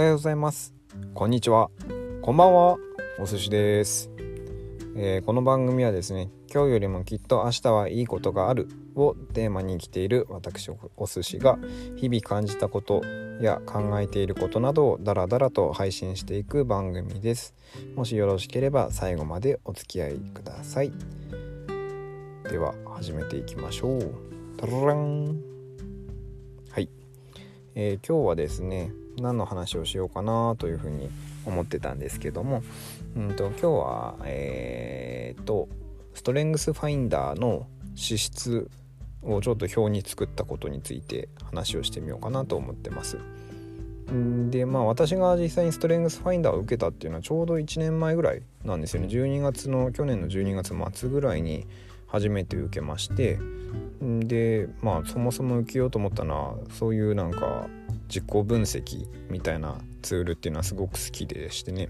はようございます。こんにちは。こんばんは。お寿司です、えー、この番組はですね今日よりもきっと明日はいいことがあるをテーマに生きている私お寿司が日々感じたことや考えていることなどをダラダラと配信していく番組です。もしよろしければ最後までお付き合いください。では始めていきましょう。タラン。はい、えー、今日はですね何の話をしようかなというふうに思ってたんですけども、うんと、今日はえー、っとストレングスファインダーの資質をちょっと表に作ったことについて話をしてみようかなと思ってます。でまあ私が実際にストレングスファインダーを受けたっていうのはちょうど1年前ぐらいなんですよね。12月の去年の12月末ぐらいに初めて受けまして。でまあそもそも受けようと思ったのはそういうなんか自己分析みたいなツールっていうのはすごく好きでしてね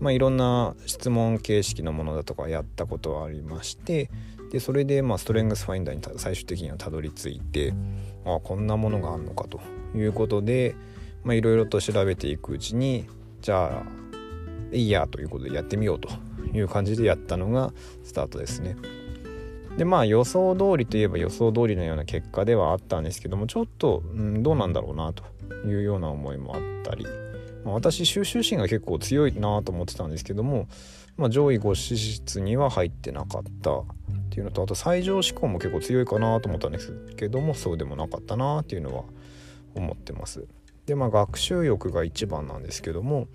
まあいろんな質問形式のものだとかやったことはありましてでそれでまあストレングスファインダーに最終的にはたどり着いてあこんなものがあるのかということでいろいろと調べていくうちにじゃあいいやということでやってみようという感じでやったのがスタートですね。でまあ予想通りといえば予想通りのような結果ではあったんですけどもちょっと、うん、どうなんだろうなというような思いもあったり、まあ、私収集心が結構強いなと思ってたんですけども、まあ、上位5資質には入ってなかったっていうのとあと最上志向も結構強いかなと思ったんですけどもそうでもなかったなっていうのは思ってます。でまあ学習欲が一番なんですけども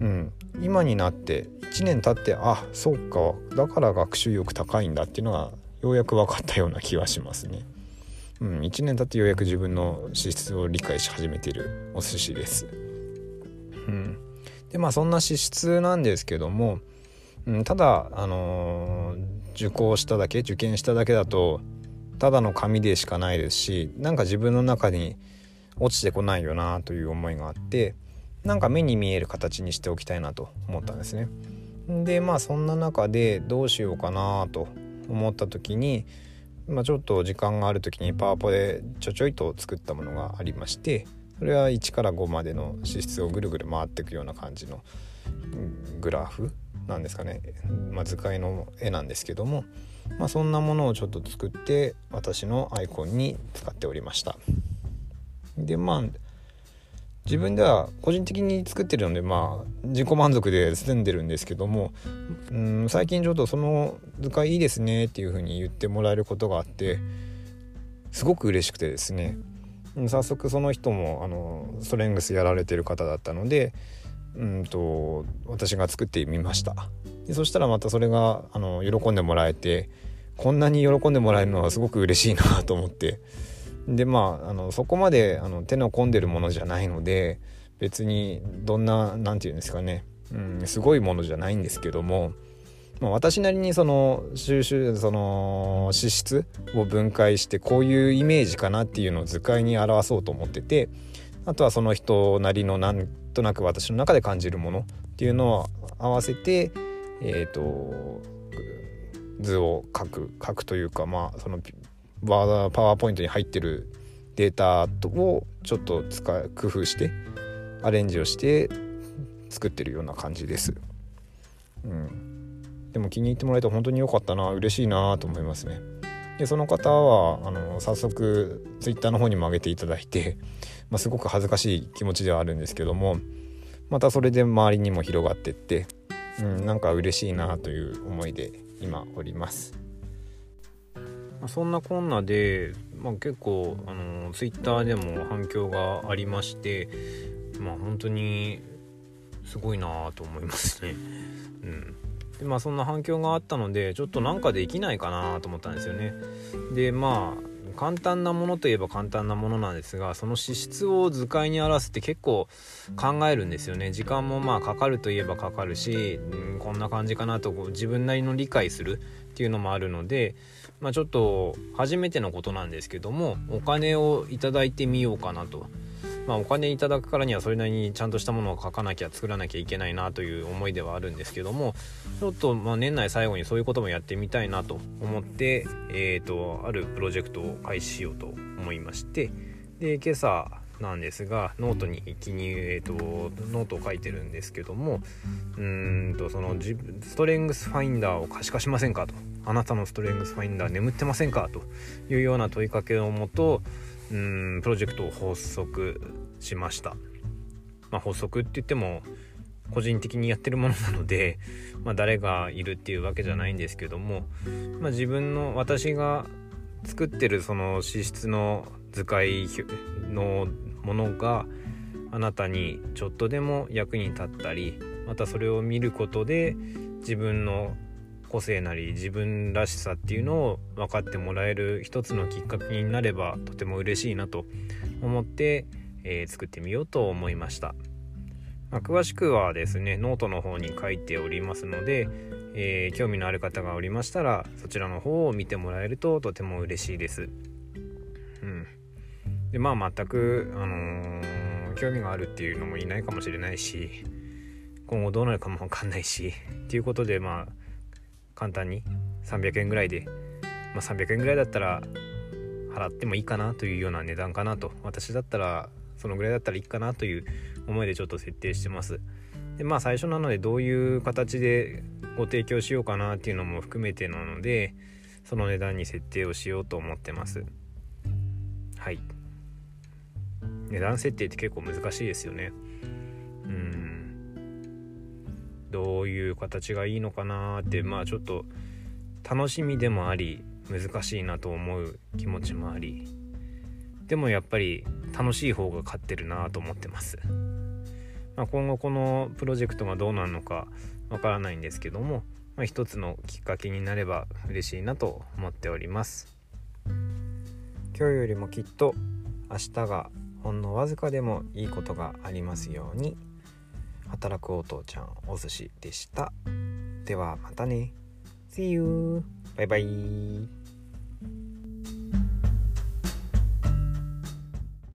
うん、今になって1年経ってあそうかだから学習欲高いんだっていうのがようやく分かったような気はしますね。うん、1年経ってようやく自分の資質を理解し始めているお寿司です。うん、でまあそんな資質なんですけども、うん、ただ、あのー、受講しただけ受験しただけだとただの紙でしかないですしなんか自分の中に落ちてこないよなという思いがあってなんか目に見える形にしておきたいなと思ったんですね。でまあそんな中でどうしようかなと思った時に、まあ、ちょっと時間がある時にパワポでちょちょいと作ったものがありましてそれは1から5までの脂質をぐるぐる回っていくような感じのグラフなんですかね、まあ、図解の絵なんですけども、まあ、そんなものをちょっと作って私のアイコンに使っておりました。でまあ自分では個人的に作ってるのでまあ自己満足で済んでるんですけどもうん最近ちょっとその図解いいですねっていう風に言ってもらえることがあってすごく嬉しくてですね。早速その人もあのストレングスやられてる方だったのでうんと私が作ってみました。でそしたらまたそれがあの喜んでもらえてこんなに喜んでもらえるのはすごく嬉しいなと思って。でまああのそこまであの手の込んでるものじゃないので別にどんな何て言うんですかね、うん、すごいものじゃないんですけども、まあ、私なりにその収集その資質を分解してこういうイメージかなっていうのを図解に表そうと思っててあとはその人なりのなんとなく私の中で感じるものっていうのを合わせてえっ、ー、と図を書く書くというかまあそのワーパワーポイントに入ってるデータをちょっと使工夫してアレンジをして作ってるような感じです。うん、でも気に入ってもらえて本当に良かったな嬉しいなと思いますね。でその方はあの早速 twitter の方にも上げていただいて、まあ、すごく恥ずかしい気持ちではあるんですけどもまたそれで周りにも広がってって、うん、なんか嬉しいなという思いで今おります。そんなこんなで、まあ、結構あのツイッターでも反響がありましてまあ本当にすごいなと思いますね。うんでまあそんな反響があったのでちょっとなんかできないかなと思ったんですよね。でまあ簡単なものといえば簡単なものなんですがその資質を図解に表すって結構考えるんですよね時間もまあかかるといえばかかるし、うん、こんな感じかなと自分なりの理解するっていうのもあるのでまあ、ちょっと初めてのことなんですけどもお金をいただいてみようかなと。まあ、お金いただくからにはそれなりにちゃんとしたものを書かなきゃ作らなきゃいけないなという思いではあるんですけどもちょっとま年内最後にそういうこともやってみたいなと思って、えーと、あるプロジェクトを開始しようと思いましてで今朝なんですがノートに記入、えーと、ノートを書いてるんですけどもうんとそのストレングスファインダーを可視化しませんかとあなたのストレングスファインダー眠ってませんか？というような問いかけのもとうんプロジェクトを発足しました。まあ、発足って言っても個人的にやってるものなので、まあ、誰がいるっていうわけじゃないんですけども、まあ、自分の私が作ってるその資質の図解のものがあなたにちょっとでも役に立ったりまたそれを見ることで自分の個性なり自分らしさっていうのを分かってもらえる一つのきっかけになればとても嬉しいなと思って、えー、作ってみようと思いました。まあ、詳しくはですねノートの方に書いておりますので、えー、興味のある方がおりましたらそちらの方を見てもらえるととても嬉しいです。うん、でまあ全く、あのー、興味があるっていうのもいないかもしれないし今後どうなるかも分かんないしっていうことでまあ簡単に300円ぐらいで、まあ、300円ぐらいだったら払ってもいいかなというような値段かなと。私だったらそのぐらいだったらいいかなという思いでちょっと設定してます。でまあ最初なのでどういう形でご提供しようかなっていうのも含めてなのでその値段に設定をしようと思ってます。はい。値段設定って結構難しいですよね。どういう形がいいのかなってまあちょっと楽しみでもあり難しいなと思う気持ちもありでもやっぱり楽しい方が勝ってるなと思ってます、まあ、今後このプロジェクトがどうなるのかわからないんですけども、まあ、一つのきっかけになれば嬉しいなと思っております。今日よりもきっと明日がほんのわずかでもいいことがありますように働くお父ちゃんお寿司でした。ではまたね。See you! バイバイ。